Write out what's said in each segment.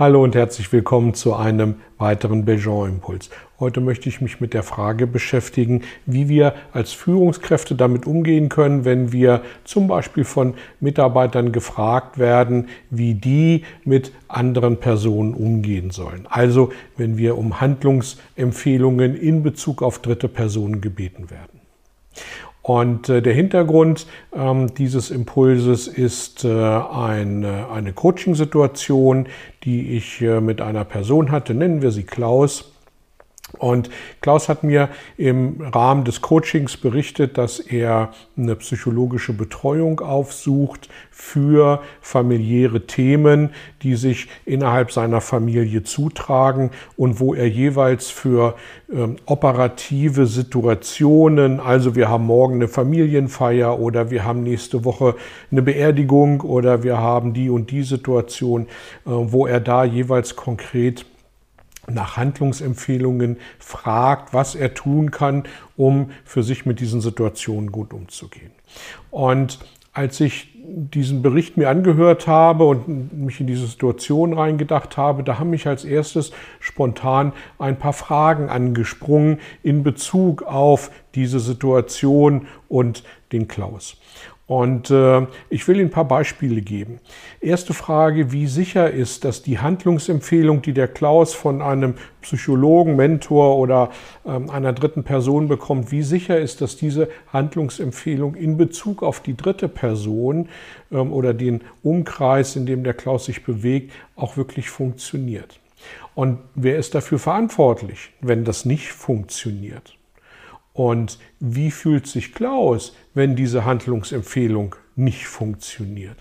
Hallo und herzlich willkommen zu einem weiteren Belgian-Impuls. Heute möchte ich mich mit der Frage beschäftigen, wie wir als Führungskräfte damit umgehen können, wenn wir zum Beispiel von Mitarbeitern gefragt werden, wie die mit anderen Personen umgehen sollen. Also wenn wir um Handlungsempfehlungen in Bezug auf dritte Personen gebeten werden. Und äh, der Hintergrund ähm, dieses Impulses ist äh, eine, eine Coaching-Situation, die ich äh, mit einer Person hatte, nennen wir sie Klaus. Und Klaus hat mir im Rahmen des Coachings berichtet, dass er eine psychologische Betreuung aufsucht für familiäre Themen, die sich innerhalb seiner Familie zutragen und wo er jeweils für ähm, operative Situationen, also wir haben morgen eine Familienfeier oder wir haben nächste Woche eine Beerdigung oder wir haben die und die Situation, äh, wo er da jeweils konkret nach Handlungsempfehlungen fragt, was er tun kann, um für sich mit diesen Situationen gut umzugehen. Und als ich diesen Bericht mir angehört habe und mich in diese Situation reingedacht habe, da haben mich als erstes spontan ein paar Fragen angesprungen in Bezug auf diese Situation und den Klaus. Und äh, ich will Ihnen ein paar Beispiele geben. Erste Frage, wie sicher ist, dass die Handlungsempfehlung, die der Klaus von einem Psychologen, Mentor oder ähm, einer dritten Person bekommt, wie sicher ist, dass diese Handlungsempfehlung in Bezug auf die dritte Person ähm, oder den Umkreis, in dem der Klaus sich bewegt, auch wirklich funktioniert. Und wer ist dafür verantwortlich, wenn das nicht funktioniert? Und wie fühlt sich Klaus, wenn diese Handlungsempfehlung nicht funktioniert?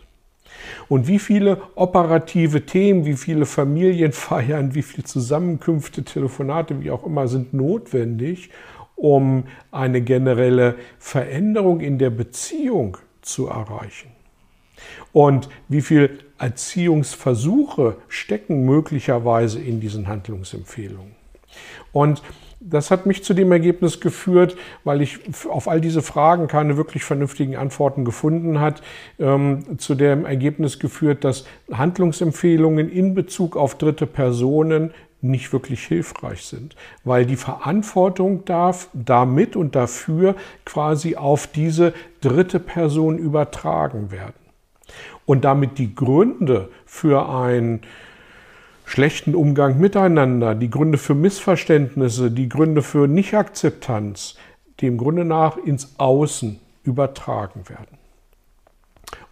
Und wie viele operative Themen, wie viele Familienfeiern, wie viele Zusammenkünfte, Telefonate, wie auch immer, sind notwendig, um eine generelle Veränderung in der Beziehung zu erreichen? Und wie viele Erziehungsversuche stecken möglicherweise in diesen Handlungsempfehlungen? Und das hat mich zu dem Ergebnis geführt, weil ich auf all diese Fragen keine wirklich vernünftigen Antworten gefunden hat, ähm, zu dem Ergebnis geführt, dass Handlungsempfehlungen in Bezug auf dritte Personen nicht wirklich hilfreich sind, weil die Verantwortung darf damit und dafür quasi auf diese dritte Person übertragen werden. Und damit die Gründe für ein schlechten Umgang miteinander, die Gründe für Missverständnisse, die Gründe für Nichtakzeptanz, dem Grunde nach ins Außen übertragen werden.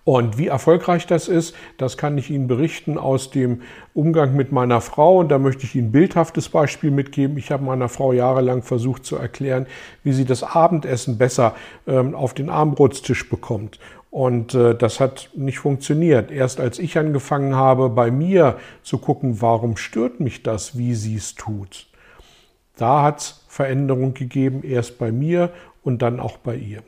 Und wie erfolgreich das ist, das kann ich Ihnen berichten aus dem Umgang mit meiner Frau. Und da möchte ich Ihnen ein bildhaftes Beispiel mitgeben. Ich habe meiner Frau jahrelang versucht zu erklären, wie sie das Abendessen besser ähm, auf den Armbrotstisch bekommt. Und äh, das hat nicht funktioniert. Erst als ich angefangen habe, bei mir zu gucken, warum stört mich das, wie sie es tut, da hat es Veränderung gegeben, erst bei mir und dann auch bei ihr.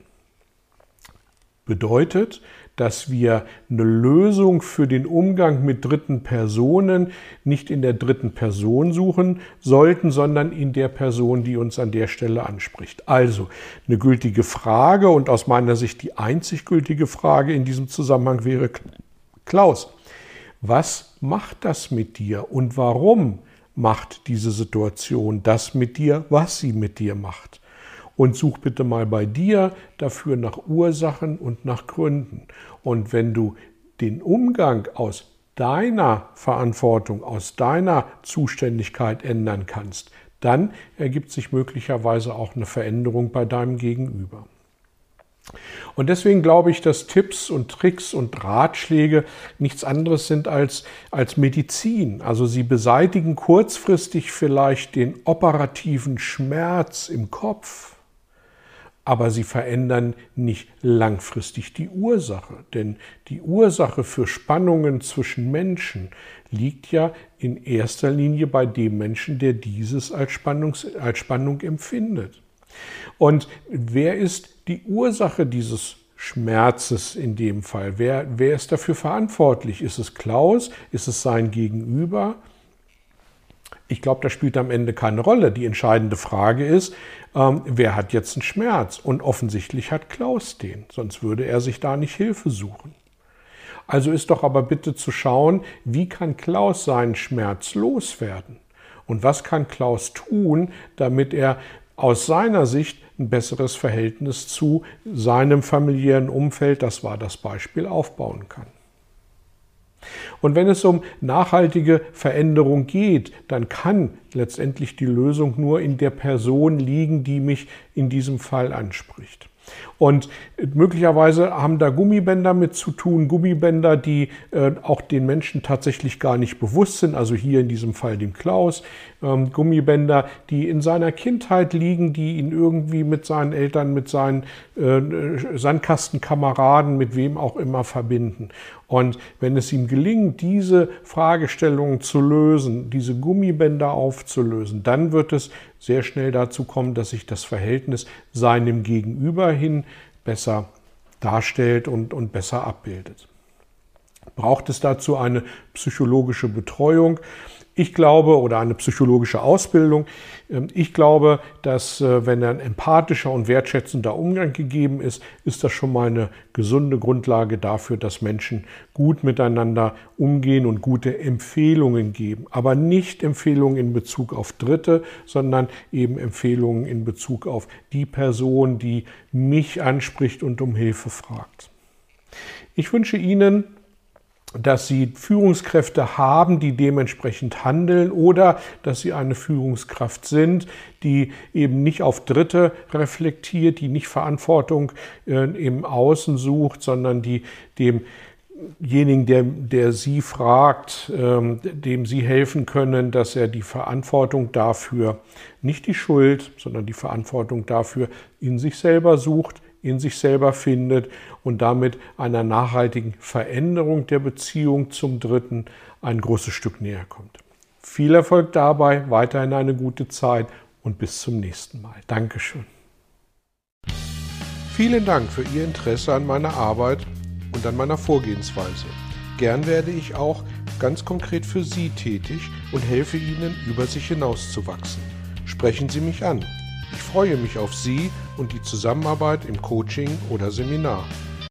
Bedeutet, dass wir eine Lösung für den Umgang mit dritten Personen nicht in der dritten Person suchen sollten, sondern in der Person, die uns an der Stelle anspricht. Also eine gültige Frage und aus meiner Sicht die einzig gültige Frage in diesem Zusammenhang wäre, Klaus, was macht das mit dir und warum macht diese Situation das mit dir, was sie mit dir macht? Und such bitte mal bei dir dafür nach Ursachen und nach Gründen. Und wenn du den Umgang aus deiner Verantwortung, aus deiner Zuständigkeit ändern kannst, dann ergibt sich möglicherweise auch eine Veränderung bei deinem Gegenüber. Und deswegen glaube ich, dass Tipps und Tricks und Ratschläge nichts anderes sind als, als Medizin. Also sie beseitigen kurzfristig vielleicht den operativen Schmerz im Kopf, aber sie verändern nicht langfristig die Ursache. Denn die Ursache für Spannungen zwischen Menschen liegt ja in erster Linie bei dem Menschen, der dieses als, Spannungs als Spannung empfindet. Und wer ist die Ursache dieses Schmerzes in dem Fall? Wer, wer ist dafür verantwortlich? Ist es Klaus? Ist es sein Gegenüber? Ich glaube, das spielt am Ende keine Rolle. Die entscheidende Frage ist, ähm, wer hat jetzt einen Schmerz? Und offensichtlich hat Klaus den, sonst würde er sich da nicht Hilfe suchen. Also ist doch aber bitte zu schauen, wie kann Klaus seinen Schmerz loswerden? Und was kann Klaus tun, damit er aus seiner Sicht ein besseres Verhältnis zu seinem familiären Umfeld, das war das Beispiel, aufbauen kann? Und wenn es um nachhaltige Veränderung geht, dann kann letztendlich die Lösung nur in der Person liegen, die mich in diesem Fall anspricht. Und möglicherweise haben da Gummibänder mit zu tun, Gummibänder, die äh, auch den Menschen tatsächlich gar nicht bewusst sind, also hier in diesem Fall dem Klaus, ähm, Gummibänder, die in seiner Kindheit liegen, die ihn irgendwie mit seinen Eltern, mit seinen äh, Sandkastenkameraden, mit wem auch immer verbinden. Und wenn es ihm gelingt, diese Fragestellungen zu lösen, diese Gummibänder aufzulösen, dann wird es sehr schnell dazu kommen, dass sich das Verhältnis seinem Gegenüber hin besser darstellt und, und besser abbildet. Braucht es dazu eine psychologische Betreuung? Ich glaube, oder eine psychologische Ausbildung, ähm, ich glaube, dass äh, wenn ein empathischer und wertschätzender Umgang gegeben ist, ist das schon mal eine gesunde Grundlage dafür, dass Menschen gut miteinander umgehen und gute Empfehlungen geben. Aber nicht Empfehlungen in Bezug auf Dritte, sondern eben Empfehlungen in Bezug auf die Person, die mich anspricht und um Hilfe fragt. Ich wünsche Ihnen dass sie Führungskräfte haben, die dementsprechend handeln oder dass sie eine Führungskraft sind, die eben nicht auf Dritte reflektiert, die nicht Verantwortung äh, im Außen sucht, sondern die demjenigen, der, der sie fragt, ähm, dem sie helfen können, dass er die Verantwortung dafür, nicht die Schuld, sondern die Verantwortung dafür in sich selber sucht, in sich selber findet und damit einer nachhaltigen Veränderung der Beziehung zum Dritten ein großes Stück näher kommt. Viel Erfolg dabei, weiterhin eine gute Zeit und bis zum nächsten Mal. Dankeschön. Vielen Dank für Ihr Interesse an meiner Arbeit und an meiner Vorgehensweise. Gern werde ich auch ganz konkret für Sie tätig und helfe Ihnen, über sich hinauszuwachsen. Sprechen Sie mich an. Ich freue mich auf Sie und die Zusammenarbeit im Coaching oder Seminar.